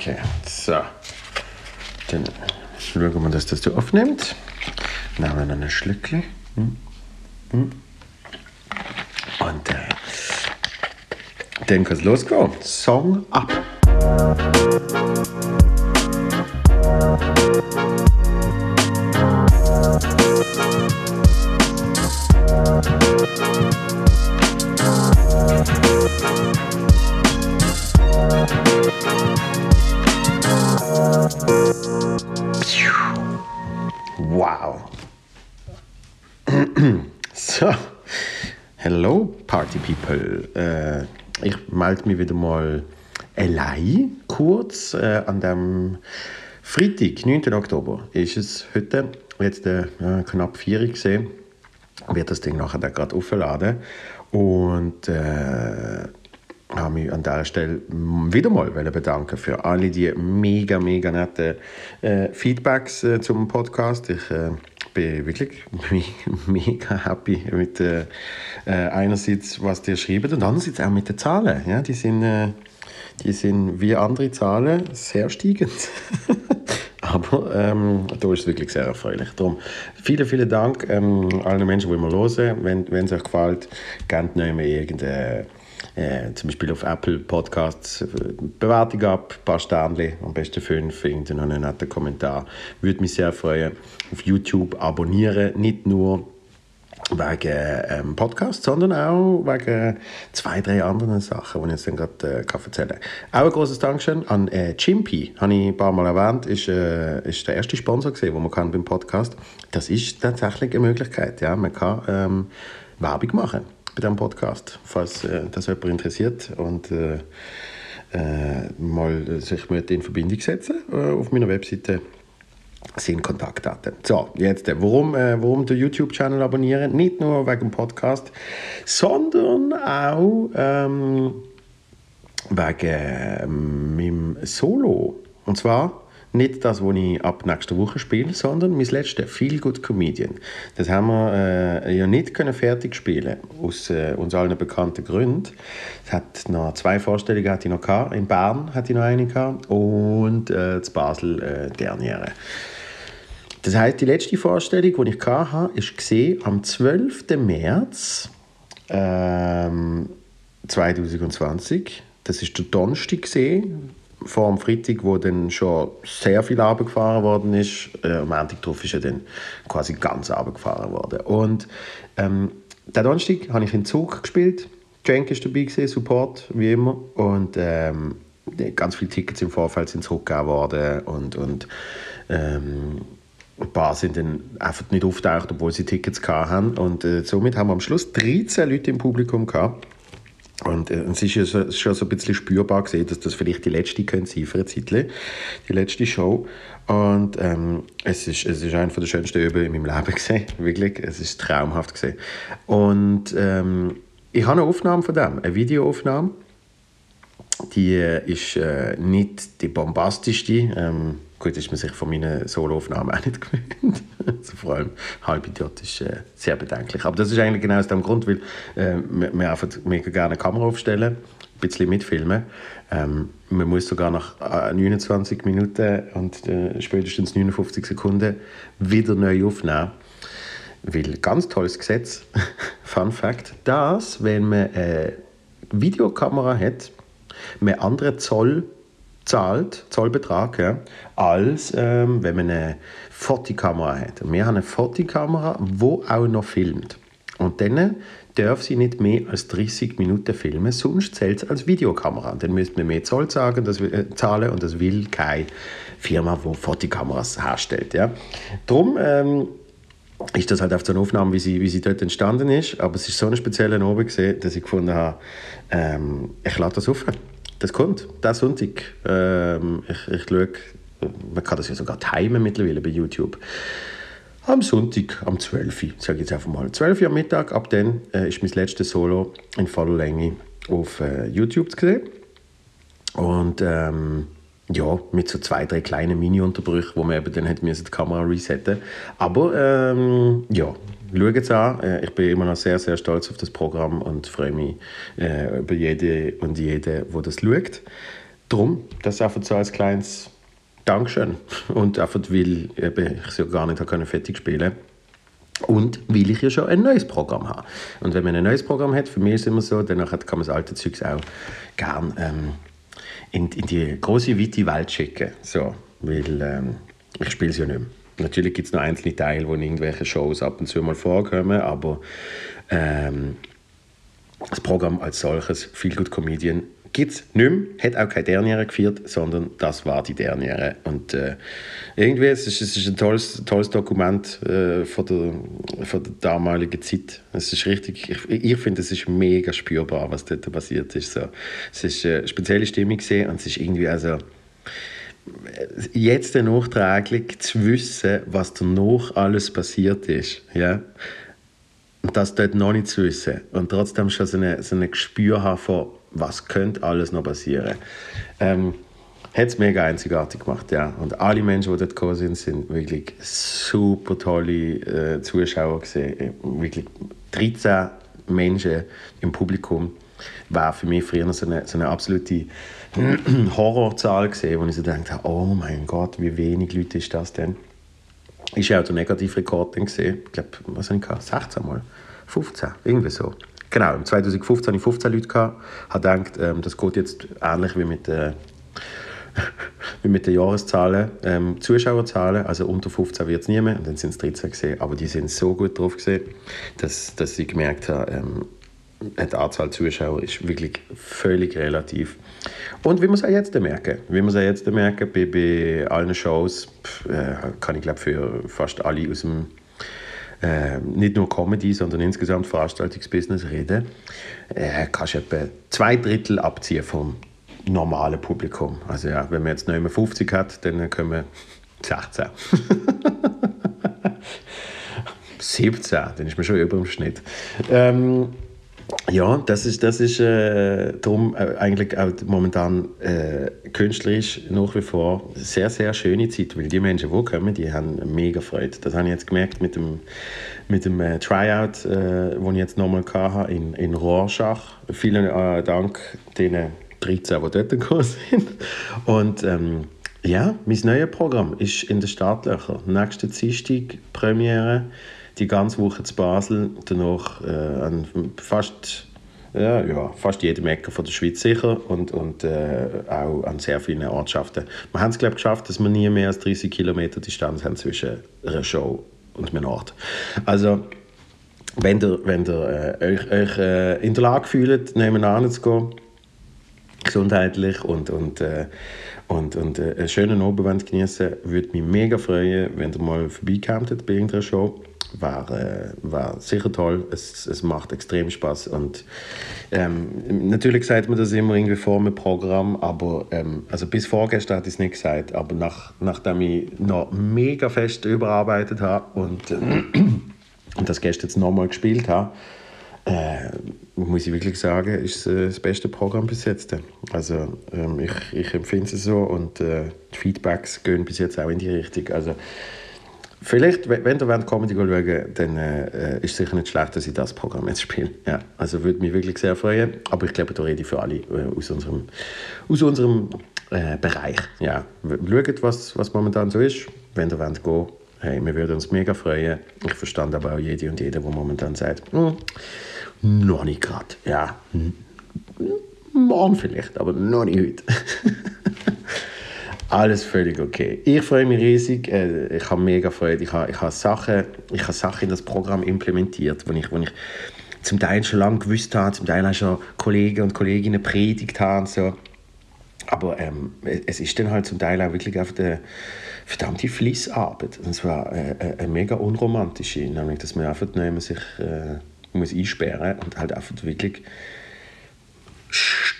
Okay, so. Dann schauen wir, dass das du aufnimmt. Nehmen wir noch ein Schlückchen. Hm. Hm. Und äh, dann kann es losgehen. Song ab. People. Äh, ich melde mich wieder mal allein kurz äh, an dem Freitag, 9. Oktober, ist es heute, jetzt äh, knapp 4 Uhr gesehen, wird das Ding nachher gerade aufladen und äh, habe mich an dieser Stelle wieder mal bedanken für alle die mega, mega netten äh, Feedbacks äh, zum Podcast. Ich äh, bin wirklich mega happy mit äh, äh, einerseits, was ihr schreibt und andererseits auch mit den Zahlen. Ja, die sind, äh, die sind wie andere Zahlen sehr steigend. Aber ähm, da ist es wirklich sehr erfreulich. Darum vielen, vielen Dank ähm, allen Menschen, die immer hören. Wenn, wenn es euch gefällt, gebt nicht mehr irgendeine äh, zum Beispiel auf Apple Podcasts äh, Bewertung ab, ein paar Sterne, am besten fünf, irgendeinen einen netten Kommentar. Würde mich sehr freuen. Auf YouTube abonnieren, nicht nur wegen ähm, Podcast, sondern auch wegen zwei, drei anderen Sachen, die ich jetzt dann gerade äh, erzählen kann. Auch ein großes Dankeschön an äh, Chimpy, habe ich ein paar Mal erwähnt, ist, äh, ist der erste Sponsor gewesen, den man kann beim Podcast. Das ist tatsächlich eine Möglichkeit, ja, man kann ähm, Werbung machen bei diesem Podcast, falls äh, das jemand interessiert und äh, äh, mal sich mit in Verbindung setzen äh, auf meiner Webseite sind Kontaktdaten. So, jetzt, äh, warum, äh, warum den YouTube-Channel abonnieren? Nicht nur wegen dem Podcast, sondern auch ähm, wegen äh, meinem Solo. Und zwar nicht das, was ich ab nächster Woche spiele, sondern mein letztes Feel Good Comedian. Das haben wir äh, ja nicht können fertig spielen aus äh, uns allen bekannten Gründen. Es hat noch zwei Vorstellungen hatte ich noch gehabt. In Bern hatte ich noch eine gehabt und äh, in Basel äh, Derniere. Das heißt, die letzte Vorstellung, die ich hatte, gesehen am 12. März ähm, 2020. Das ist der Donnerstag gesehen vor dem Freitag, wo dann schon sehr viel gefahren worden ist. Äh, am Montag drauf ist er dann quasi ganz gefahren worden. Und ähm, den Donnerstag habe ich in Zug gespielt. Cenk ist dabei gewesen, Support, wie immer. Und ähm, ganz viele Tickets im Vorfeld sind zurückgegeben worden und, und ähm, ein paar sind dann einfach nicht auftaucht, obwohl sie Tickets hatten. Und äh, somit haben wir am Schluss 13 Leute im Publikum gehabt. Und äh, es ist schon so ein bisschen spürbar gesehen, dass das vielleicht die letzte könnte sein für eine Zeit, die letzte Show. Und ähm, es ist, es ist eine der schönsten Übungen in meinem Leben gesehen, wirklich. Es ist traumhaft gesehen. Und ähm, ich habe eine Aufnahme von dem, eine Videoaufnahme. Die äh, ist äh, nicht die bombastischste. Ähm, Gut, ist man sich von meinen Soloaufnahmen auch nicht gewöhnt. also vor allem Halbidiot ist äh, sehr bedenklich. Aber das ist eigentlich genau aus dem Grund, weil äh, wir, einfach mega gerne eine Kamera aufstellen, ein bisschen mitfilmen. Ähm, man muss sogar nach äh, 29 Minuten und äh, spätestens 59 Sekunden wieder neu aufnehmen. Weil, ganz tolles Gesetz, Fun Fact, dass, wenn man eine Videokamera hat, man andere Zoll zahlt, Zollbetrag, ja, als ähm, wenn man eine Fotokamera hat. Wir haben eine Fotokamera, die auch noch filmt. Und dann darf sie nicht mehr als 30 Minuten filmen, sonst zählt es als Videokamera. Dann müsste man mehr Zoll sagen, das, äh, zahlen und das will keine Firma, die Fotokameras herstellt. Ja. Darum ähm, ist das halt auf so einer Aufnahme, wie sie, wie sie dort entstanden ist. Aber es ist so eine spezielle gesehen, dass ich gefunden habe, ähm, ich lade das auf. Das kommt, der Sonntag. Ähm, ich, ich schaue, man kann das ja sogar timen mittlerweile bei YouTube. Am Sonntag, am 12. Uhr, sage ich jetzt einfach mal. 12 Uhr am Mittag, ab dann äh, ist mein letztes Solo in voller Länge auf äh, YouTube zu sehen. Und ähm, ja, mit so zwei, drei kleinen Mini-Unterbrüchen, wo man eben dann hätte die Kamera resetten Aber ähm, ja, schaut es an. Äh, ich bin immer noch sehr, sehr stolz auf das Programm und freue mich äh, über jede und jede, wo das schaut. Drum, das einfach so als kleines Dankeschön. Und einfach, weil eben, ich es ja gar nicht habe fertig spielen und weil ich ja schon ein neues Programm habe. Und wenn man ein neues Programm hat, für mich ist es immer so, dann kann man das alte Zeugs auch gerne ähm, in, in die große, weite Welt schicken. So, weil ähm, ich spiele es ja nicht mehr. Natürlich gibt es noch einzelne Teile, wo in irgendwelche Shows ab und zu mal vorkommen, aber ähm, das Programm als solches, Feel Good Comedian, gibt es nicht mehr, hat auch keine Derniere geführt, sondern das war die Derniere. Und äh, irgendwie, es ist, es ist ein tolles, tolles Dokument äh, von, der, von der damaligen Zeit. Es ist richtig, ich, ich finde, es ist mega spürbar, was dort passiert ist. So. Es ist eine spezielle Stimmung gesehen und es ist irgendwie also jetzt nachträglich zu wissen, was danach alles passiert ist. Ja? Und das dort noch nicht zu wissen. Und trotzdem schon so ein so eine Gespür haben von, was könnte alles noch passieren. Ähm, hat es mega einzigartig gemacht, ja. Und alle Menschen, die dort gekommen sind, sind wirklich super tolle äh, Zuschauer gesehen. Äh, wirklich 13 Menschen im Publikum war für mich früher so eine, so eine absolute Horrorzahl gesehen, wo ich so dachte, oh mein Gott, wie wenig Leute ist das denn? Ist ja auch der Negativrekord gesehen. Ich glaube, was habe ich 16 Mal? 15, irgendwie so. Genau, im 2015 hatte ich 15 Leute. Gehabt, habe gedacht, ähm, das geht jetzt ähnlich wie mit, äh, wie mit den Jahreszahlen. Ähm, Zuschauerzahlen, also unter 15 wird es nie mehr, und dann sind es 13 gesehen. Aber die sind so gut drauf gesehen, dass, dass ich gemerkt habe, ähm, die Anzahl Zuschauer ist wirklich völlig relativ. Und wie man es auch jetzt merken, wie man es auch jetzt merken, bei, bei allen Shows, äh, kann ich glaube für fast alle aus dem äh, nicht nur Comedy, sondern insgesamt Veranstaltungsbusiness reden, äh, kannst du etwa zwei Drittel abziehen vom normalen Publikum. Also ja, wenn man jetzt noch immer 50 hat, dann können wir 16. 17, dann ist man schon über dem Schnitt. Ähm, ja, das ist, das ist äh, darum äh, eigentlich auch momentan äh, künstlerisch nach wie vor sehr, sehr schöne Zeit, weil die Menschen, die kommen, die haben mega Freude. Das habe ich jetzt gemerkt mit dem, mit dem äh, Tryout, äh, den ich jetzt nochmal hatte in, in Rorschach. Vielen äh, Dank den 13, die dort gekommen sind. Und ähm, ja, mein neues Programm ist in den Startlöchern. Nächste Dienstag Premiere die ganze Woche zu Basel, danach äh, an fast, ja, ja, fast jedem Ecke von der Schweiz sicher und, und äh, auch an sehr vielen Ortschaften. Wir haben es glaube geschafft, dass wir nie mehr als 30 Kilometer Distanz haben zwischen einer Show und einem Ort. Also wenn ihr, wenn ihr äh, euch, euch äh, in der Lage fühlt, nebenan zu gehen, gesundheitlich und, und, äh, und, und äh, einen schönen Abend genießen, würde mich mega freuen, wenn ihr mal vorbeikommt bei irgendeiner Show war, äh, war sicher toll. Es, es macht extrem Spaß und ähm, natürlich sagt man das immer irgendwie vor dem Programm, aber ähm, also bis vorgestern hatte ich es nicht gesagt, aber nach, nachdem ich noch mega fest überarbeitet habe und, äh, und das gestern jetzt nochmal gespielt habe, äh, muss ich wirklich sagen, ist es äh, das beste Programm bis jetzt. Also ähm, ich, ich empfinde es so und äh, die Feedbacks gehen bis jetzt auch in die Richtung. Also Vielleicht, wenn ihr Comedy schauen dann äh, ist es sicher nicht schlecht, dass ich das Programm jetzt spiele. Ja, also würde mich wirklich sehr freuen. Aber ich glaube, da rede ich für alle äh, aus unserem, aus unserem äh, Bereich. Ja, schaut, was, was momentan so ist. Wenn ihr wollt gehen hey, wir würden uns mega freuen. Ich verstand aber auch jede und jeder, der momentan sagt, hm, noch nicht gerade. Ja, morgen vielleicht, aber noch nicht heute. Alles völlig okay. Ich freue mich riesig. Äh, ich habe mega Freude. Ich habe, ich habe, Sachen, ich habe Sachen in das Programm implementiert, wo ich, wo ich zum Teil schon lange gewusst habe, zum Teil auch schon Kollegen und Kolleginnen predigt haben. So. Aber ähm, es ist dann halt zum Teil auch wirklich einfach eine verdammte Fließarbeit. Und zwar äh, äh, eine mega unromantische, nämlich dass man einfach sich äh, muss einsperren und halt einfach wirklich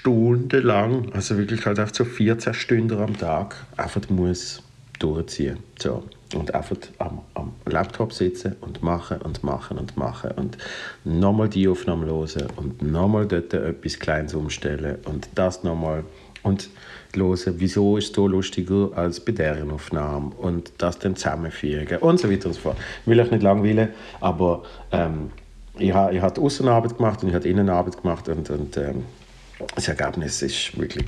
stundenlang, also wirklich halt einfach so 14 Stunden am Tag, einfach muss durchziehen. So. Und einfach am, am Laptop sitzen und machen und machen und machen und nochmal die Aufnahme hören und nochmal dort etwas Kleines umstellen und das nochmal und hören, wieso ist es so lustiger als bei deren Aufnahme und das dann zusammenfügen und so weiter und so fort. Ich will euch nicht langweilen, aber ähm, ich habe ich hab Außenarbeit gemacht und ich habe Innenarbeit gemacht und, und ähm, das Ergebnis ist wirklich,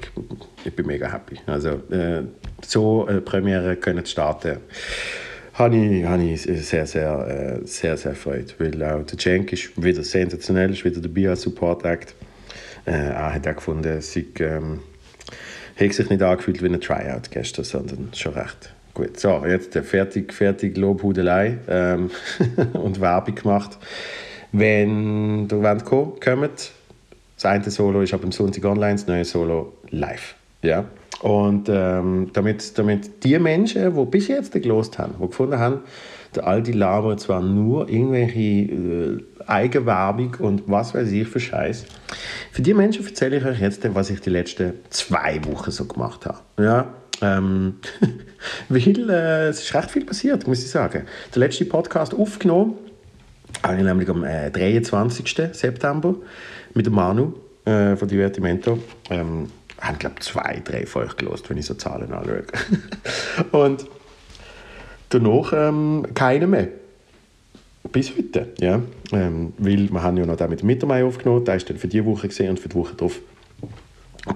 ich bin mega happy. Also äh, so eine Premiere können starten, habe ich, ich sehr, sehr, äh, sehr, sehr freut, weil auch der Cenk ist wieder sensationell, ist wieder dabei als Support Act. Äh, er hat auch gefunden, sei, ähm, hat sich nicht angefühlt wie ein Tryout gestern, sondern schon recht gut. So, jetzt fertig, fertig Lobhudelei ähm, und Werbung gemacht. Wenn ihr wollt kommen, kommt. Das eine Solo ist ab dem Sonntag online, das neue Solo live. Ja? Und ähm, damit, damit die Menschen, die bis jetzt gelost haben, die gefunden haben, der Aldi labert zwar nur irgendwelche äh, Eigenwerbung und was weiß ich für Scheiß. Für die Menschen erzähle ich euch jetzt, was ich die letzten zwei Wochen so gemacht habe. Ja, ähm, weil äh, es ist recht viel passiert, muss ich sagen. Der letzte Podcast aufgenommen habe ich nämlich am äh, 23. September mit dem Manu äh, von Divertimento. Ähm, haben, glaube ich, zwei, drei von euch gelost, wenn ich so Zahlen anschaue. und danach ähm, keine mehr. Bis heute, ja. Ähm, weil wir haben ja noch den mit dem Mittermeier aufgenommen, der ist dann für diese Woche gesehen und für die Woche drauf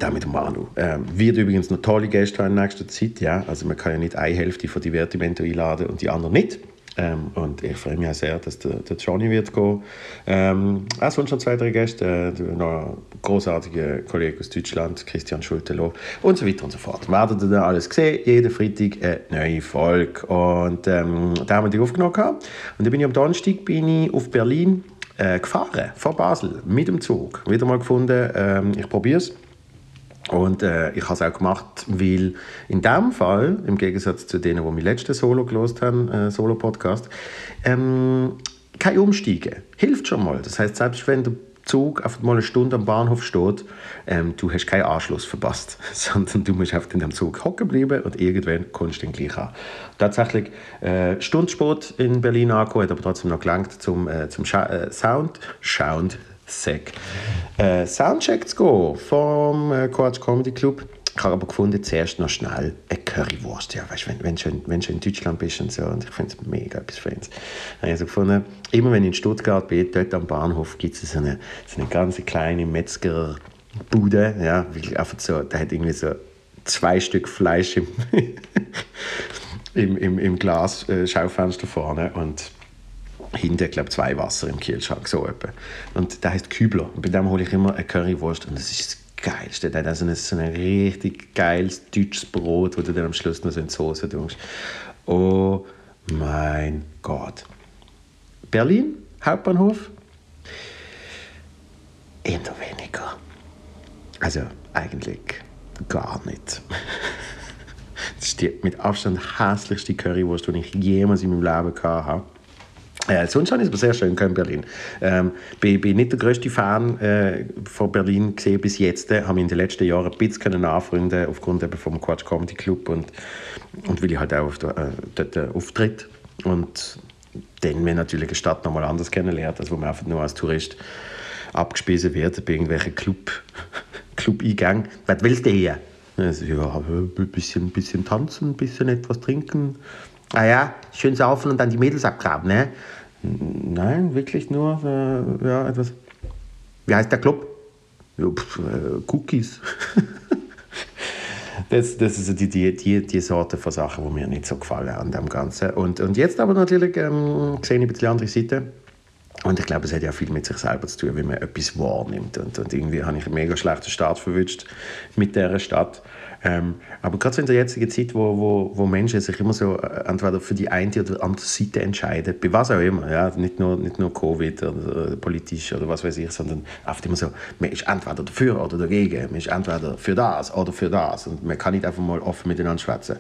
der mit dem Manu. Ähm, wird übrigens noch tolle Gäste in nächster Zeit, ja. Also man kann ja nicht eine Hälfte von Divertimento einladen und die andere nicht. Ähm, und ich freue mich auch sehr, dass der, der Johnny wird gehen. Ähm, auch sonst noch zwei, drei Gäste. Äh, noch ein großartiger Kollege aus Deutschland, Christian Schultelow und so weiter und so fort. Werdet ihr dann alles sehen, jeden Freitag eine neue Folge. Und ähm, da haben wir die aufgenommen. Und dann bin ich am Donnerstag bin ich auf Berlin äh, gefahren, von Basel, mit dem Zug. Wieder mal gefunden, ähm, ich probiere es und äh, ich habe es auch gemacht, weil in dem Fall, im Gegensatz zu denen, die mein letzten Solo gelost haben, äh, Solo-Podcast, ähm, kein Umsteigen. Hilft schon mal. Das heißt, selbst wenn der Zug auf mal eine Stunde am Bahnhof steht, ähm, du hast keinen Anschluss verpasst, sondern du musst auf dem Zug hocken bleiben und irgendwann kommst du dann gleich an. Tatsächlich äh, Stundensport in Berlin angekommen, hat aber trotzdem noch gelangt zum, äh, zum Scha äh, Sound, Sound, Sack. Äh, Soundcheck zu gehen vom äh, Quatsch Comedy Club. Ich habe aber gefunden, zuerst noch schnell eine Currywurst. Ja, weißt, wenn, wenn, du, wenn du in Deutschland bist und so, und ich finde es mega etwas ich also gefunden, immer wenn ich in Stuttgart bin, dort am Bahnhof gibt es so eine, so eine ganz kleine Metzgerbude, ja, einfach so, da hat irgendwie so zwei Stück Fleisch im, im, im, im Glas äh, Schaufenster vorne und hinten, glaube zwei Wasser im Kühlschrank, so etwa. Und der heißt Kübler. Und bei dem hole ich immer eine Currywurst und das ist das Geilste. Der hat also ein, so ein richtig geiles deutsches Brot, wo du dann am Schluss noch so in die Soße tust. Oh mein Gott. Berlin, Hauptbahnhof? Eher weniger. Also eigentlich gar nicht. Das ist die mit Abstand hässlichste Currywurst, die ich jemals in meinem Leben gehabt habe. Äh, sonst ich es aber sehr schön in Berlin. Ähm, bin, bin nicht der größte Fan äh, von Berlin gesehen bis jetzt. Äh, habe mich in den letzten Jahren ein bisschen nachfreunden aufgrund eben vom Quatsch Comedy Club und, und weil ich halt auch auf der, äh, dort äh, auftritt und dann mir natürlich eine Stadt nochmal anders kennenlernt, als wo man einfach nur als Tourist abgespeisen wird bei irgendwelchen Club, Club-Eingängen. Was willst du hier? Also, ja, ein bisschen, bisschen tanzen, ein bisschen etwas trinken, Ah ja, schön saufen und dann die Mädels abgraben, ne? Nein, wirklich nur äh, ja, etwas. Wie heißt der Club? Ja, pf, äh, Cookies. das, das ist die, die, die, die Sorte von Sachen, die mir nicht so gefallen an dem Ganzen. Und, und jetzt aber natürlich ähm, sehe ich ein bisschen die andere Seite. Und ich glaube, es hat ja viel mit sich selber zu tun, wie man etwas wahrnimmt. Und, und irgendwie habe ich einen mega schlechten Start verwünscht mit dieser Stadt. Ähm, aber gerade so in der jetzigen Zeit, wo, wo, wo Menschen sich immer so äh, entweder für die eine oder andere Seite entscheiden, bei was auch immer, ja, nicht nur, nicht nur Covid oder äh, politisch oder was weiß ich, sondern oft immer so, man ist entweder dafür oder dagegen, man ist entweder für das oder für das und man kann nicht einfach mal offen miteinander schwätzen.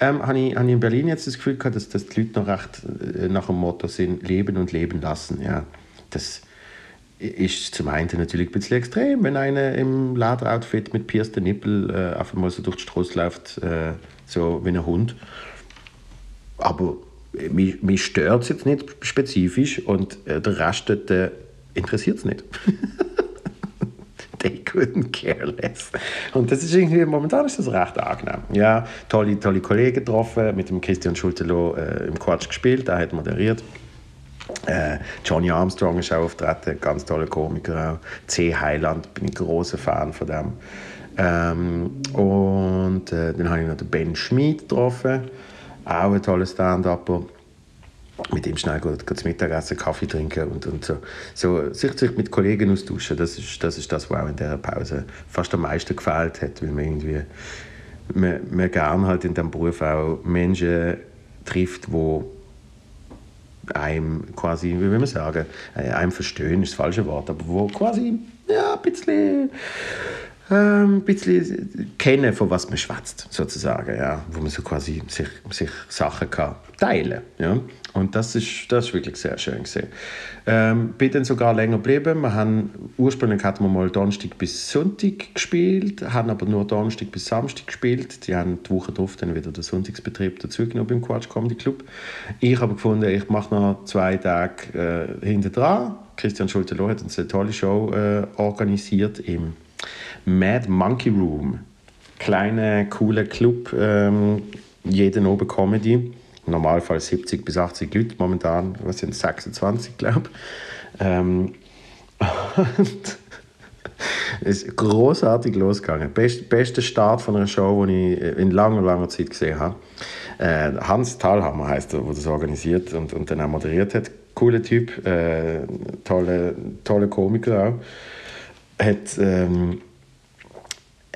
Ähm, habe ich, hab ich in Berlin jetzt das Gefühl gehabt, dass, dass die Leute noch recht äh, nach dem Motto sind, leben und leben lassen, ja. Das, ist zum einen natürlich ein bisschen extrem, wenn einer im Laderoutfit mit piersten Nippel äh, einfach mal so durch die Straße läuft, äh, so wie ein Hund. Aber äh, mich, mich stört es jetzt nicht spezifisch und äh, der Rest äh, interessiert es nicht. They couldn't care less. Und das ist irgendwie, momentan ist das recht angenehm. Ja, tolle, tolle Kollegen getroffen, mit dem Christian Schultelow äh, im Quatsch gespielt, er hat moderiert. Äh, Johnny Armstrong ist auch auftreten, ganz toller Komiker. C. Highland, bin ich großer Fan von dem. Ähm, und äh, dann habe ich noch den Ben Schmid getroffen, auch ein toller Stand-Upper. Mit ihm schnell gut, gut Mittagessen, Kaffee trinken und, und so. so. Sich, sich mit Kollegen austauschen, das ist, das ist das, was auch in dieser Pause fast am meisten gefällt hat, weil man irgendwie man, man gerne halt in diesem Beruf auch Menschen trifft, die einem quasi, wie will man sagen, äh, einem verstehen ist das falsche Wort, aber wo quasi ja, ein bisschen ähm, ein bisschen kennen, von was man schwätzt, sozusagen, ja, wo man so quasi sich, sich Sachen kann teilen ja. Und das ist, das ist wirklich sehr schön gesehen. Ähm, bin dann sogar länger geblieben. Wir haben, ursprünglich hatten wir mal Donnerstag bis Sonntag gespielt, haben aber nur Donnerstag bis Samstag gespielt. Die haben die Woche darauf dann wieder den Sonntagsbetrieb dazugenommen beim Quatsch Comedy Club. Ich habe gefunden, ich mache noch zwei Tage äh, hinter dran. Christian Schulte-Loh hat uns eine tolle Show äh, organisiert im Mad Monkey Room. Kleiner, cooler Club, ähm, jeden oben Comedy. Normalfall 70 bis 80 Leute, momentan was sind 26, glaube ich. Ähm, es ist großartig losgegangen. Best, bester Start von einer Show, die ich in langer, langer Zeit gesehen habe. Äh, Hans Thalhammer heißt er, der das organisiert und, und dann auch moderiert hat. Cooler Typ, äh, tolle, tolle Komiker auch. Hat, ähm,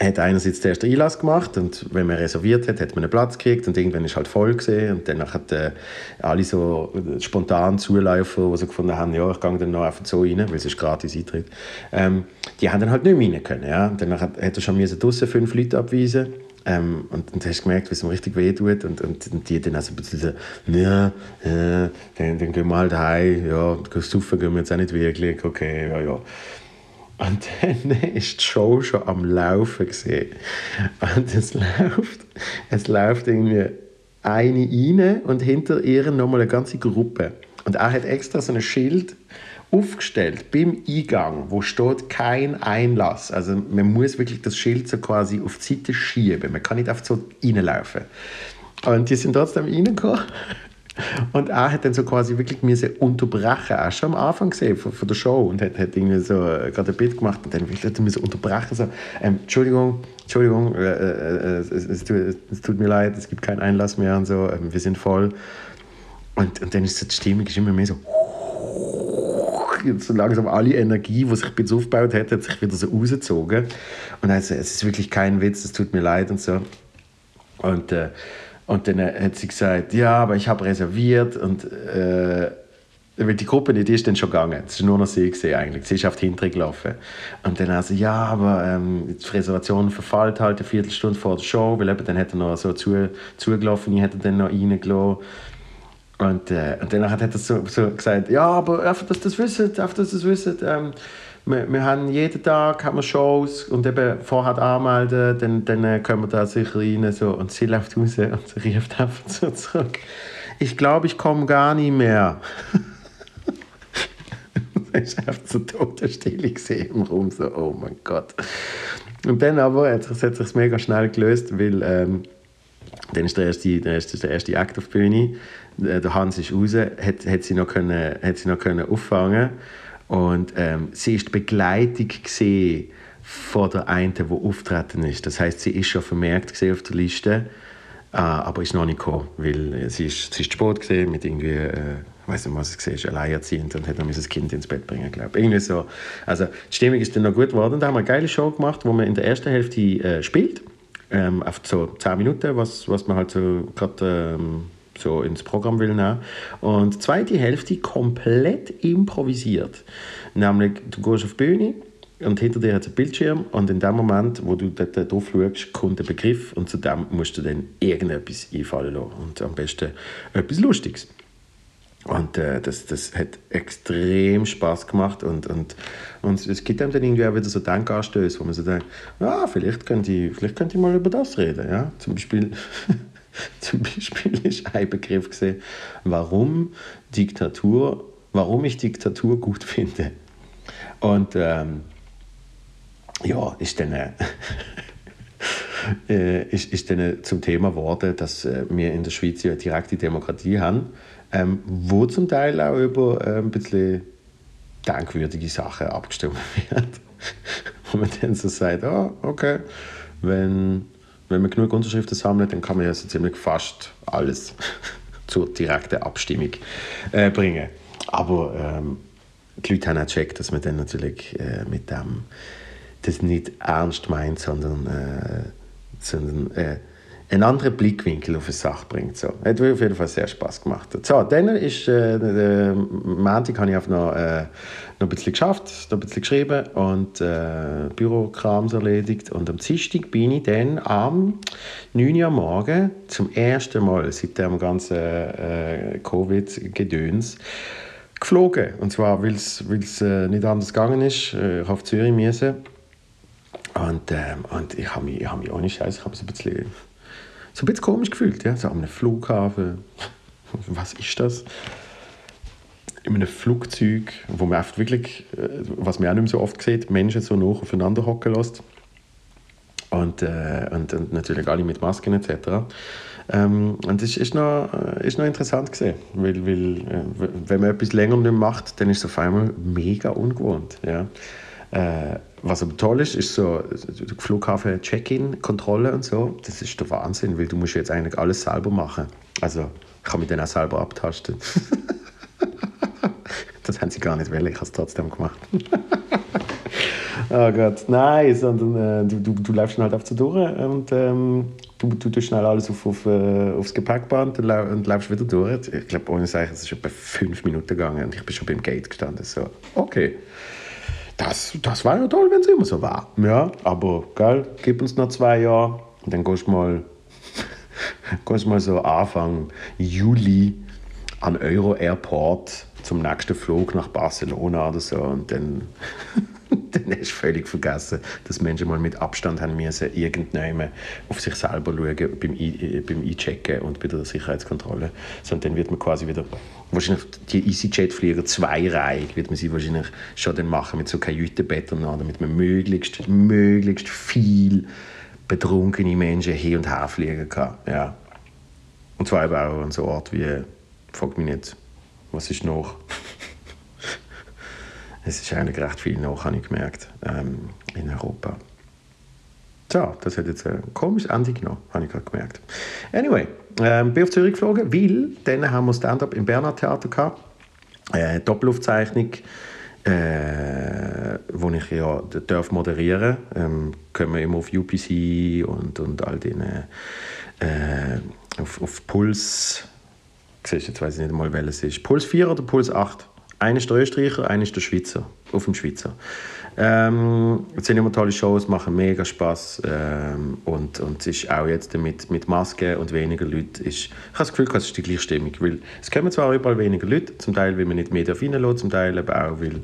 hat einerseits den ersten Einlass gemacht und wenn man reserviert hat, hat man einen Platz gekriegt und irgendwann ist halt voll gesehen und dann hat äh, alle so spontan Zuläufer, die so gefunden haben, ja, ich gehe dann noch einfach so rein, weil es ist gratis Eintritt, ähm, die haben dann halt nicht mehr rein können, ja. Und dann hat, er schon draussen fünf Leute abweisen ähm, und, und hast gemerkt, wie es ihm richtig wehtut und, und, und die dann also ein bisschen so, ja, äh, dann, dann gehen wir halt heim, ja, saufen gehen wir jetzt auch nicht wirklich, okay, ja, ja. Und dann ist die Show schon am Laufen gesehen. Und es läuft, es läuft irgendwie eine rein und hinter ihr nochmal eine ganze Gruppe. Und er hat extra so ein Schild aufgestellt beim Eingang, wo steht kein Einlass. Also man muss wirklich das Schild so quasi auf die Seite schieben. Man kann nicht einfach so reinlaufen. Und die sind trotzdem reingekommen und er hat dann so quasi wirklich müssen unterbrechen, auch schon am Anfang gesehen von, von der Show und hat, hat irgendwie so äh, gerade ein Bild gemacht und dann hat er müssen unterbrechen so, ähm, Entschuldigung, Entschuldigung, äh, äh, äh es, es, tut, es, tut, mir leid, es gibt keinen Einlass mehr und so, ähm, wir sind voll. Und, und dann ist so die Stimmung ist immer mehr so so langsam alle Energie, die sich jetzt aufgebaut hat, hat sich wieder so rausgezogen. Und also, es ist wirklich kein Witz, es tut mir leid und so. Und äh, und dann hat sie gesagt, ja, aber ich habe reserviert und äh, weil die Gruppe die ist dann schon gegangen. Es war nur noch sie gesehen eigentlich. Sie ist auf die Hintere gelaufen. Und dann also ja, aber ähm, die Reservation verfällt halt eine Viertelstunde vor der Show, weil eben dann hat er noch so zu, zugelaufen, ich hätte dann noch reingelassen. Und, äh, und dann hat er so, so gesagt, ja, aber einfach, dass das wisst, einfach, dass das wisst, ähm, wir, wir haben jeden Tag haben wir Shows und eben vorher anmelden, dann, dann äh, können wir da sicher rein. So. Und sie läuft raus und sie rief einfach so zurück. Ich glaube, ich komme gar nicht mehr. ich habe so tote Stille gesehen im Raum, so, oh mein Gott. Und dann aber hat es sich mega schnell gelöst, weil ähm, dann ist der erste, der erste, der erste Act auf die Bühne. Der Hans ist raus, hat, sie noch können, hat sie noch können auffangen und ähm, sie ist Begleitung gesehen von der einen, die auftreten ist. Das heißt, sie ist schon vermerkt gesehen auf der Liste, äh, aber ist noch nicht gekommen, weil sie ist, sie ist Sport gesehen mit irgendwie, äh, ich weiß nicht, was gesehen ist, alleinerziehend und hat dann das Kind ins Bett bringen, glaube Irgendwie so. Also die Stimmung ist dann noch gut geworden. Da haben wir eine geile Show gemacht, wo man in der ersten Hälfte äh, spielt, ähm, auf so 10 Minuten, was, was man halt so gerade ähm, so ins Programm will nehmen. Und die zweite Hälfte komplett improvisiert. Nämlich, du gehst auf die Bühne und hinter dir hat es einen Bildschirm und in dem Moment, wo du dort drauf schaust, kommt ein Begriff und zu dem musst du dann irgendetwas einfallen lassen. Und am besten etwas Lustiges. Und äh, das, das hat extrem Spaß gemacht und, und, und es gibt einem dann irgendwie auch wieder so Denkanstöße, wo man so denkt, ja, vielleicht könnte ich, vielleicht ich mal über das reden. Ja? Zum Beispiel Zum Beispiel ist ein Begriff gesehen, warum Diktatur, warum ich Diktatur gut finde. Und ähm, ja, ist dann, äh, äh, ist, ist dann zum Thema geworden, dass äh, wir in der Schweiz ja direkte Demokratie haben, ähm, wo zum Teil auch über äh, ein bisschen denkwürdige Sachen abgestimmt wird. Wo man dann so sagt, oh, okay, wenn, wenn man genug Unterschriften sammelt, dann kann man ja so ziemlich fast alles zur direkten Abstimmung äh, bringen. Aber ähm, die Leute haben auch gecheckt, dass man dann natürlich äh, mit dem das nicht ernst meint, sondern, äh, sondern äh, einen anderen Blickwinkel auf eine Sache bringt. So. Hat mir auf jeden Fall sehr Spaß gemacht. So, dann ist äh, der Montag habe ich noch, äh, noch ein bisschen geschafft, noch ein bisschen geschrieben und äh, Bürokrams erledigt. Und am Dienstag bin ich dann am 9 Uhr morgen zum ersten Mal seit dem ganzen äh, Covid-Gedöns geflogen. Und zwar, weil es äh, nicht anders gegangen ist. Äh, ich auf Zürich müssen. Und, ähm, und ich habe mich, hab mich ohne Scheiß, ich habe so ein bisschen, so ein bisschen komisch gefühlt. Ja? So einem Flughafen. Was ist das? In einem Flugzeug, wo man oft wirklich, äh, was man auch nicht mehr so oft sieht, Menschen so noch aufeinander hocken lässt. Und, äh, und, und natürlich alle mit Masken etc. Ähm, und das ist noch, äh, ist noch interessant gesehen, weil, weil äh, wenn man etwas länger nicht macht, dann ist es auf einmal mega ungewohnt. Ja. Äh, was aber toll ist, ist so Flughafen Check-in-Kontrolle und so. Das ist der Wahnsinn, weil du musst jetzt eigentlich alles selber machen. Also ich kann mich dann auch selber abtasten. das haben sie gar nicht wollen, ich habe es trotzdem gemacht. oh Gott, nein, sondern äh, du, du, du läufst halt auf zur durch und ähm, du, du tust schnell alles auf, auf, äh, aufs Gepäckband und, lau und läufst wieder durch. Ich glaube, ohne Zeichen, es ist etwa fünf Minuten gegangen und ich bin schon beim Gate gestanden. So, okay das, das war ja toll, wenn es immer so war. Ja, aber geil, gib uns noch zwei Jahre und dann gehst du mal, gehst mal so Anfang Juli an Euro Airport zum nächsten Flug nach Barcelona oder so und dann, dann hast du völlig vergessen, dass Menschen mal mit Abstand haben müssen, irgendjemand auf sich selber schauen beim, I beim Einchecken und bei der Sicherheitskontrolle. Sondern dann wird man quasi wieder wahrscheinlich die EasyJet-Flieger zweireihig wird man sie wahrscheinlich schon dann machen mit so Kajütenbetten, damit man möglichst, möglichst viel betrunkene Menschen hin und her fliegen kann. Ja. Und zwar eben auch an so Ort wie, frag mich nicht, was ist noch? es ist eigentlich recht viel noch, habe ich gemerkt, ähm, in Europa. So, das hat jetzt ein komisches Ende genommen, habe ich gerade gemerkt. Anyway, ähm, bin auf Zürich geflogen, weil dann haben wir Stand-up im Bernhard Theater gehabt. Äh, Doppelaufzeichnung, äh, wo ich ja darf moderieren ähm, können wir immer auf UPC und, und all den äh, auf, auf Puls siehst, jetzt weiß ich nicht mal, welches ist. Puls 4 oder Puls 8? Einer ist der Österreicher, einer ist der Schweizer, auf dem Schweizer. Ähm, es sind immer tolle Shows, machen mega Spaß ähm, und, und es ist auch jetzt mit, mit Maske und weniger Leuten, ist, ich habe das Gefühl, es ist die gleiche Stimmung, weil es kommen zwar überall weniger Leute, zum Teil, weil man nicht mehr reinlässt, zum Teil aber auch, weil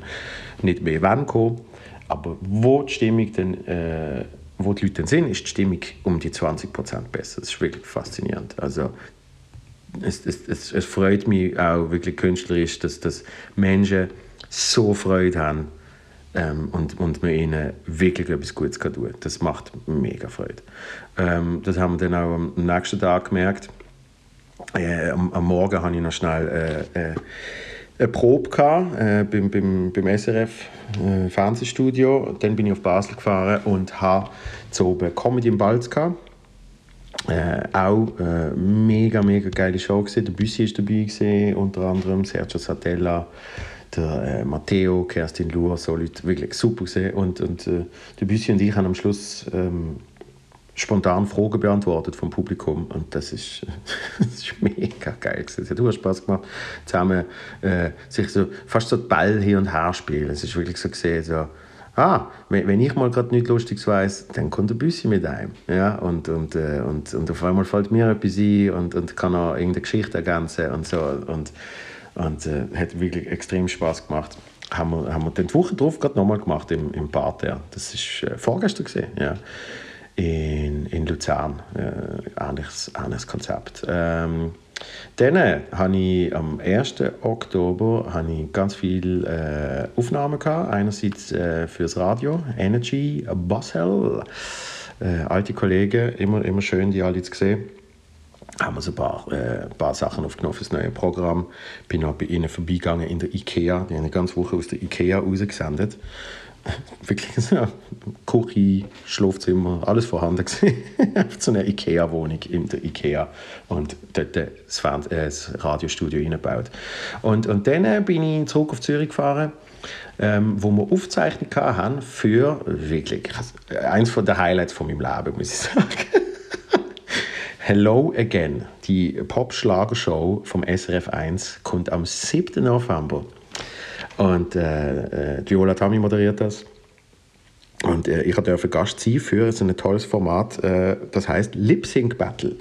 nicht mehr wollen kommen, aber wo die Stimmung dann, äh, wo die Leute dann sind, ist die Stimmung um die 20% besser. Das ist wirklich faszinierend. Also es, es, es, es freut mich auch wirklich künstlerisch, dass, dass Menschen so Freude haben, ähm, und, und man ihnen wirklich etwas Gutes tun kann. Das macht mega Freude. Ähm, das haben wir dann auch am nächsten Tag gemerkt. Äh, am, am, Morgen hatte ich noch schnell äh, äh, eine Probe gehabt, äh, beim, beim, beim SRF äh, Fernsehstudio. Dann bin ich auf Basel gefahren und habe zu oben Comedy im Balz gehabt. Äh, auch äh, mega, mega geile Show gewesen. Der Büssi ist dabei gewesen, unter anderem Sergio Satella, der äh, Matteo, Kerstin Luhr, so Leute, wirklich super gesehen. Und, und äh, der Büssi und ich haben am Schluss ähm, spontan Fragen beantwortet vom Publikum und das ist mega geil gewesen. Es hat auch Spaß gemacht, zusammen äh, sich so fast so Ball hin und her spielen. Es ist wirklich so gesehen, so, ah, wenn, ich mal gerade nichts Lustiges weiß, dann kommt der Büssi mit einem. Ja, und, und, äh, und, und auf einmal fällt mir etwas ein und, und kann auch irgendeine Geschichte ergänzen und so. Und, und äh, hat wirklich extrem Spaß gemacht. Haben wir, haben wir den Woche drauf gerade nochmal gemacht im, im Parterre. Das ist äh, vorgestern gesehen, ja. In, in Luzern. Äh, ähnliches, ähnliches Konzept. Ähm, dann habe ich am 1. Oktober habe ich ganz viele äh, Aufnahmen gehabt. Einerseits äh, für das Radio, Energy Basel äh, alte Kollegen, immer, immer schön, die alle zu sehen. Haben wir so ein paar, äh, paar Sachen aufgenommen für das neue Programm. Bin noch bei ihnen vorbeigegangen in der Ikea. Die haben eine ganze Woche aus der Ikea rausgesendet. Wirklich so Küche, Schlafzimmer, alles vorhanden gewesen. so eine Ikea-Wohnung in der Ikea und dort das, Fern äh, das Radiostudio eingebaut. Und, und dann bin ich zurück auf Zürich gefahren ähm, wo wir aufgezeichnet haben für wirklich eins von der Highlights von meinem Leben, muss ich sagen. Hello Again, die Pop-Schlagershow vom SRF 1, kommt am 7. November. Und äh, äh, Viola Tami moderiert das. Und äh, ich durfte Gast sein für so ein tolles Format, äh, das heißt Lip Sync Battle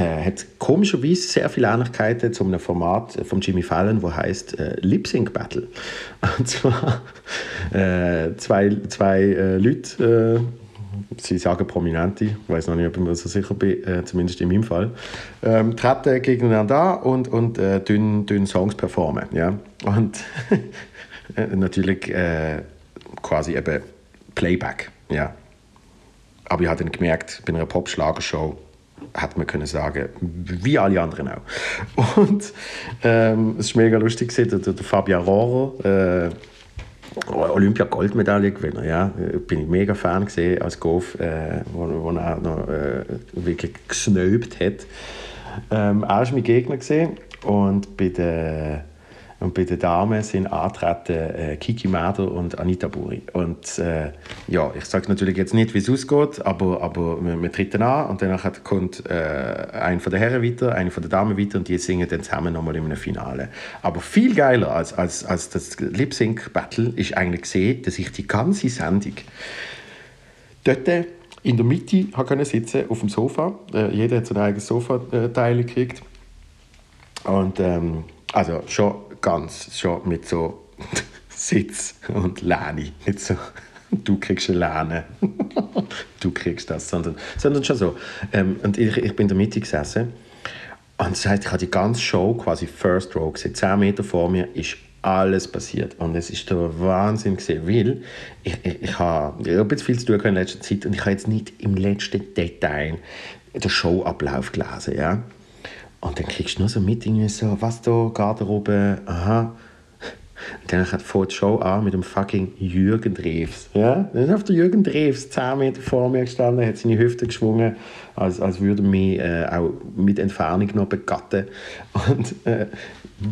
äh, hat komischerweise sehr viele Ähnlichkeiten zu einem Format von Jimmy Fallon, wo heißt äh, Lip Sync Battle. Und zwar äh, zwei, zwei äh, Leute, äh, sie sagen Prominente, ich weiß noch nicht, ob ich mir so sicher bin, äh, zumindest in meinem Fall, ähm, treten gegeneinander da und, und äh, dünn, dünn Songs performen. Ja? Und natürlich quasi eben Playback. Ja. Aber ich habe dann gemerkt, bei einer Pop-Schlagershow, hätte man können sagen, wie alle anderen auch. Und ähm, es war mega lustig, der, der Fabian Rohrer, äh, Olympia-Goldmedaillengewinner, ja, bin ich mega Fan gesehen als Golf, äh, wo, wo er noch äh, wirklich gesnöbt hat. Ähm, er war mein Gegner gesehen und bei der und bei den Damen sind antreten äh, Kiki Mäder und Anita Buri. Und äh, ja, ich sage natürlich jetzt nicht, wie es ausgeht, aber, aber wir, wir treten an und danach kommt äh, ein von den Herren weiter, eine von den Damen weiter und die singen dann zusammen nochmal in einem Finale. Aber viel geiler als, als, als das Lip-Sync-Battle ist eigentlich gesehen, dass ich die ganze Sendung dort in der Mitte können sitzen auf dem Sofa. Äh, jeder hat sein eigenes Sofateil gekriegt. Und ähm, also schon ganz schon mit so Sitz und Lehne. Nicht so, du kriegst eine Lehne, du kriegst das, sondern, sondern schon so. Ähm, und ich, ich bin in der Mitte gesessen und das heißt, ich habe die ganze Show quasi First Row gesehen. Zehn Meter vor mir ist alles passiert. Und es ist der Wahnsinn gesehen, weil ich, ich, ich habe, ich habe jetzt viel zu tun in letzter Zeit und ich habe jetzt nicht im letzten Detail den Showablauf gelesen. Ja? Und dann kriegst du nur so mit, irgendwie so, was da, Garderobe, aha. Und dann fängt die Show an mit dem fucking Jürgen Drews. Ja? Dann ist auf der Jürgen Drews 10 Meter vor mir gestanden, hat seine Hüfte geschwungen, als, als würde mich äh, auch mit Entfernung noch begatten. Und äh,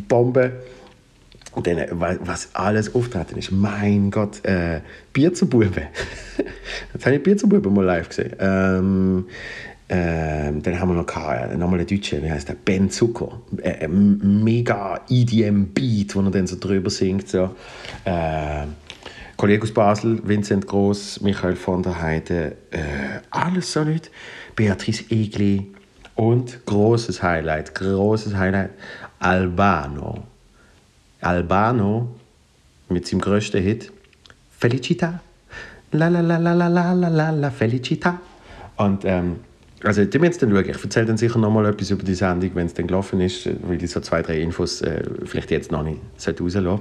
Bombe. Und dann, was alles auftreten ist, mein Gott, äh, Bier zu Buben. Jetzt habe ich Bier zu Buben mal live gesehen. Ähm, ähm, dann haben wir noch gehabt, äh, einen Deutschen, wie heißt der? Ben Zucker. Äh, ein mega EDM-Beat, wo er dann so drüber singt. So. Äh, Kollege aus Basel, Vincent Gross, Michael von der Heide, äh, alles so nicht. Beatrice Egli und großes Highlight, großes Highlight, Albano. Albano mit seinem größten Hit, Felicita. La la la la la la la la Felicita. Und ähm, also, die jetzt dann schauen. Ich erzähle dann sicher noch mal etwas über die Sendung, wenn es dann gelaufen ist, weil ich so zwei, drei Infos äh, vielleicht jetzt noch nicht rauslassen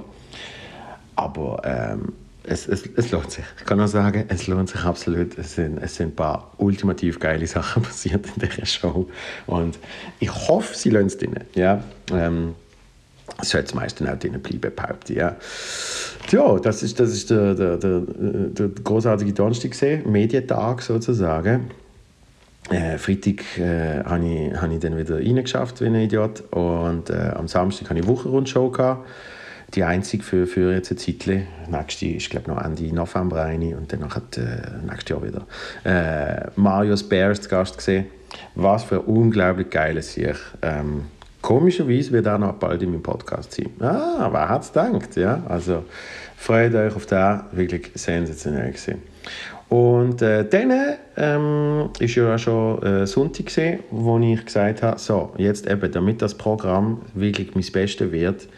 Aber ähm, es, es, es lohnt sich. Ich kann nur sagen, es lohnt sich absolut. Es sind, es sind ein paar ultimativ geile Sachen passiert in dieser Show. Und ich hoffe, sie lassen es drin. Ja? Ähm, es sollte meistens auch drinnen bleiben, behaupte. Ja. ja, das ist, das ist der, der, der, der großartige Donnerstag, Medientag sozusagen. Äh, Freitag äh, habe ich, hab ich dann wieder reingeschafft wie ein Idiot und äh, am Samstag hatte ich eine Wochenrundshow. Gehabt. Die einzige für, für jetzt ein Zeitchen. Nächste ist, glaube noch Ende November eine und dann äh, nächstes Jahr wieder. Äh, Marius Bears zu Gast gesehen. Was für ein unglaublich geiles Sieg. Ähm, komischerweise wird er noch bald in meinem Podcast sein. Ah, wer hat es gedacht? Ja, also freut euch auf das. Wirklich sensationell gesehen. Und äh, dann ähm, ist ja schon äh, Sonntag gesehen, wo ich gesagt habe, so, jetzt eben, damit das Programm wirklich mein Bestes wird,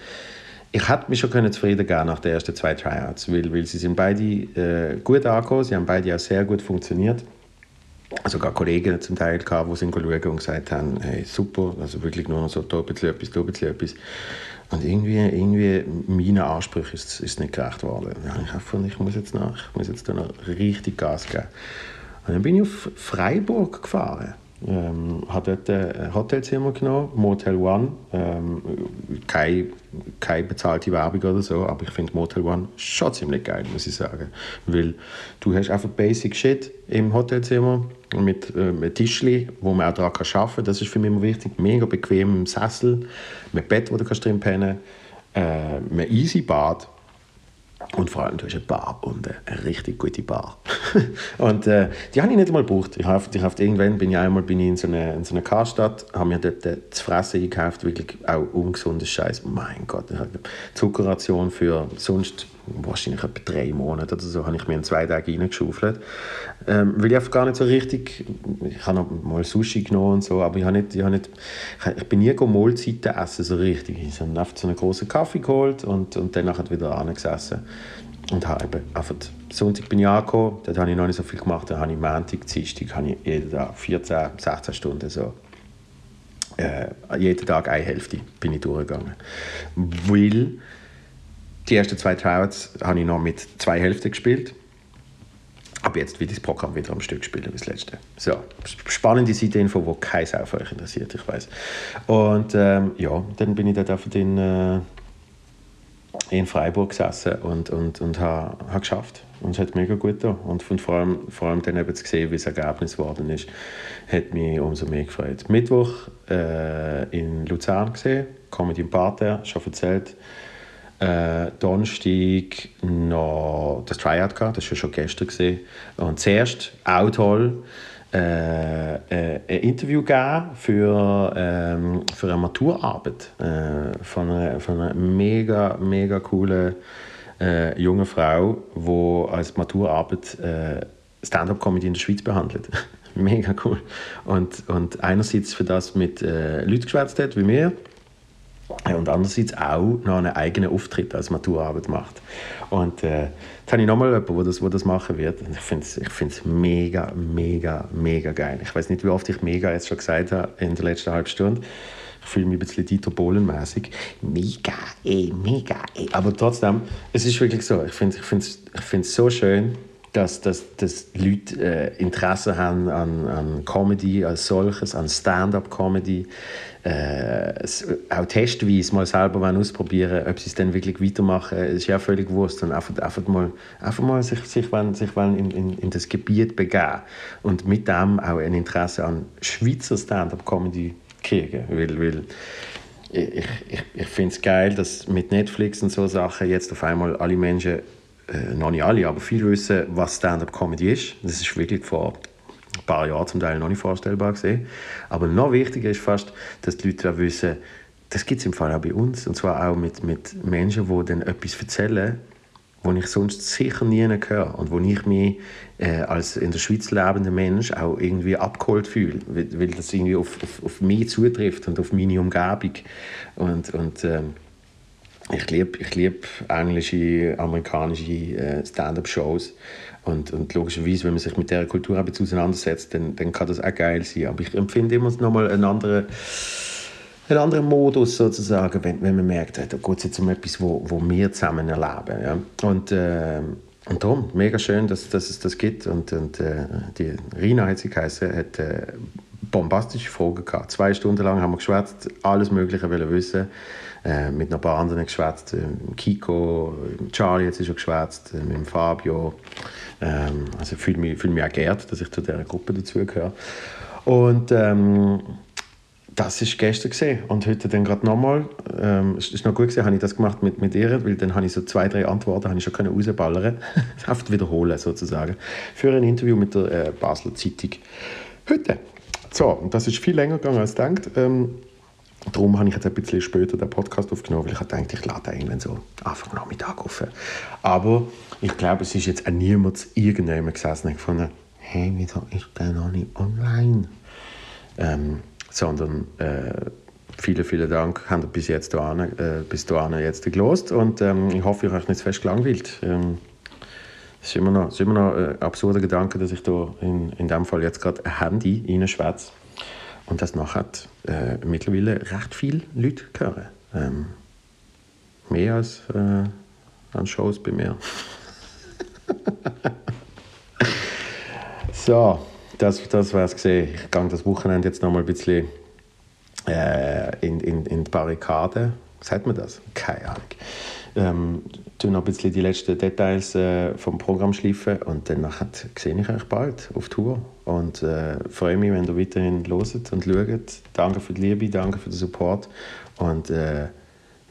ich hätte mich schon zufrieden geben nach den ersten zwei Tryouts, weil, weil sie sind beide äh, gut angekommen, sie haben beide auch sehr gut funktioniert. Sogar Kollegen zum Teil gehabt, die sind schauen und gesagt haben, hey, super, also wirklich nur so, da ein bisschen etwas, da ein bisschen etwas. Und irgendwie, irgendwie meinen Ansprüchen ist, es nicht gerecht worden. Ich habe ich muss jetzt noch, ich muss jetzt noch richtig Gas geben. Und dann bin ich auf Freiburg gefahren. Ähm, habe dort ein Hotelzimmer genommen, Motel One. Ähm, keine, keine bezahlte Werbung oder so, aber ich finde Motel One schon ziemlich geil, muss ich sagen. Weil du hast einfach Basic Shit im Hotelzimmer mit äh, einem Tischli, wo man auch daran arbeiten kann. Das ist für mich immer wichtig. Mega bequem im Sessel, mit Bett, wo du kannst drin pennen kannst, äh, ein easy Bad und vor allem, du hast eine Bar und eine richtig gute Bar. und äh, die habe ich nicht einmal gebraucht. Ich habe, ich habe, irgendwann bin ich einmal bin ich in so einer in so eine Karstadt, habe mir dort äh, zu fressen gekauft, wirklich auch ungesundes Scheiß. Mein Gott, Zuckerration für sonst wahrscheinlich etwa drei Monate oder so, habe ich mir in zwei Tagen reingeschaufelt. Ähm, weil ich einfach gar nicht so richtig, ich habe noch mal Sushi genommen und so, aber ich, habe nicht, ich, habe nicht, ich bin nie Mahlzeiten essen so richtig. Ich habe einfach so einen großen Kaffee geholt und, und dann wieder angesessen. Und habe eben einfach, Sonntag bin ich angekommen, dort habe ich noch nicht so viel gemacht, dann habe ich Montag, Dienstag, habe ich jeden Tag 14, 16 Stunden so äh, jeden Tag eine Hälfte bin ich durchgegangen. Weil die ersten zwei Tryouts habe ich noch mit zwei Hälften gespielt. Aber jetzt wird das Programm wieder am Stück spielen, wie das letzte. So, spannende Seiteninfo, die kein Sau von euch interessiert, ich weiß. Und ähm, ja, dann bin ich dort einfach in, äh, in Freiburg gesessen und, und, und habe ha geschafft. Und es hat mega gut getan. Und von vor, allem, vor allem dann eben zu sehen, wie das Ergebnis geworden ist, hat mich umso mehr gefreut. Mittwoch äh, in Luzern gesehen, Comedy im Parterre, schon erzählt äh, Donnerstag noch das Tryout gehabt, das war schon gestern. Gewesen. Und zuerst, auch toll, äh, äh, ein Interview gegeben für, ähm, für eine Maturarbeit äh, von, einer, von einer mega, mega coolen äh, jungen Frau, die als Maturarbeit äh, Stand-up-Comedy in der Schweiz behandelt. mega cool. Und, und einerseits für das mit äh, Leuten geschwätzt hat, wie mir, und andererseits auch noch einen eigenen Auftritt als Maturarbeit macht. Und äh, jetzt habe ich nochmal jemanden, der das, wo das machen wird. Und ich finde es ich mega, mega, mega geil. Ich weiß nicht, wie oft ich mega jetzt schon gesagt habe in der letzten halben Stunde. Ich fühle mich ein bisschen Dieter Bohlen-mäßig. Mega, ey, mega, ey. Aber trotzdem, es ist wirklich so. Ich finde es ich ich so schön, dass, dass, dass Leute äh, Interesse haben an, an Comedy als solches, an Stand-up-Comedy äh, auch testweise mal selber ausprobieren ob sie es dann wirklich weitermachen, ist ja völlig wurscht. Und einfach, einfach mal, einfach mal sich, sich, wollen, sich wollen in, in, in das Gebiet begeben und mit dem auch ein Interesse an Schweizer Stand-up-Comedy kriegen. Weil, weil ich, ich, ich finde es geil, dass mit Netflix und so Sachen jetzt auf einmal alle Menschen, äh, noch nicht alle, aber viele wissen, was Stand-up-Comedy ist. Das ist wirklich vor paar Jahren zum Teil noch nicht vorstellbar gesehen. Aber noch wichtiger ist fast, dass die Leute auch wissen, das gibt es im Fall auch bei uns. Und zwar auch mit, mit Menschen, die dann etwas erzählen, wo ich sonst sicher nie höre und wo ich mich äh, als in der Schweiz lebender Mensch auch irgendwie abgeholt fühle, weil, weil das irgendwie auf, auf, auf mich zutrifft und auf meine Umgebung. Und, und ähm, ich liebe ich lieb englische, amerikanische äh, Stand-up-Shows und, und logischerweise, wenn man sich mit dieser Kultur ein auseinandersetzt, dann, dann kann das auch geil sein. Aber ich empfinde immer noch mal einen anderen, einen anderen Modus sozusagen, wenn, wenn man merkt, da geht es jetzt um etwas, wo, wo wir zusammen erleben. Ja? Und, äh, und darum, mega schön, dass, dass es das gibt. Und, und äh, die Rina hat sie geheißen, hat äh, bombastische Fragen gehabt. Zwei Stunden lang haben wir geschwätzt, alles Mögliche wollen wissen. Äh, mit noch ein paar anderen geschwätzt. Äh, Kiko, Charlie hat sie schon geschwätzt, äh, mit Fabio. Ähm, also ich fühle mich, fühle mich auch geehrt, dass ich zu dieser Gruppe dazugehöre. Und ähm, das ist gestern gesehen und heute dann gerade nochmal. Ähm, es ist noch gut gesehen, habe ich das gemacht mit, mit ihr, weil dann habe ich so zwei, drei Antworten habe ich schon können rausballern, oft wiederholen sozusagen, für ein Interview mit der äh, Basler Zeitung heute. So, und das ist viel länger gegangen als gedacht. Ähm, Darum habe ich jetzt ein bisschen später den Podcast aufgenommen, weil ich dachte, ich lade irgendwann so Anfang Nachmittag auf. Aber ich glaube, es ist jetzt auch niemand irgendjemand gesessen und gefunden, hey, wieso ist der noch nicht online? Ähm, sondern äh, vielen, vielen Dank, habt ihr bis jetzt dahin, äh, bis dahin jetzt gelost und ähm, ich hoffe, ihr habt nicht zu fest gelangweilt. Ähm, es ist immer noch, ist immer noch ein absurder Gedanke, dass ich da in, in dem Fall jetzt gerade ein Handy reinschwätze und das nachher äh, mittlerweile recht viele Leute hören. Ähm, mehr als äh, an Shows bei mir. So, das, das war es gesehen. Ich gehe das Wochenende jetzt noch mal ein bisschen äh, in, in, in die Barrikade. Sagt man das? Keine Ahnung. Ähm, tue noch ein bisschen die letzten Details äh, vom Programm schleifen und dann sehe ich euch bald auf Tour und äh, freue mich, wenn ihr weiterhin loset und schaut. Danke für die Liebe, danke für den Support und äh,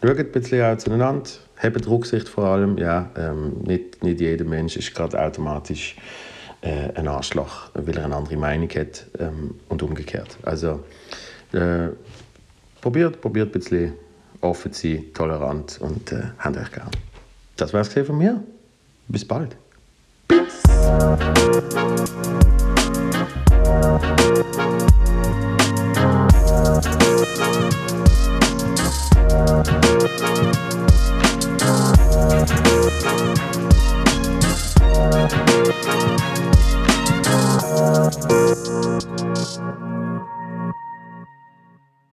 schaut ein bisschen auch zueinander, habt Rücksicht vor allem, ja, ähm, nicht, nicht jeder Mensch ist gerade automatisch äh, ein Arschloch, weil er eine andere Meinung hat ähm, und umgekehrt. Also äh, probiert, probiert ein bisschen offen sein, tolerant und äh, habt euch gern. Das war's von mir. Bis bald. Thank you.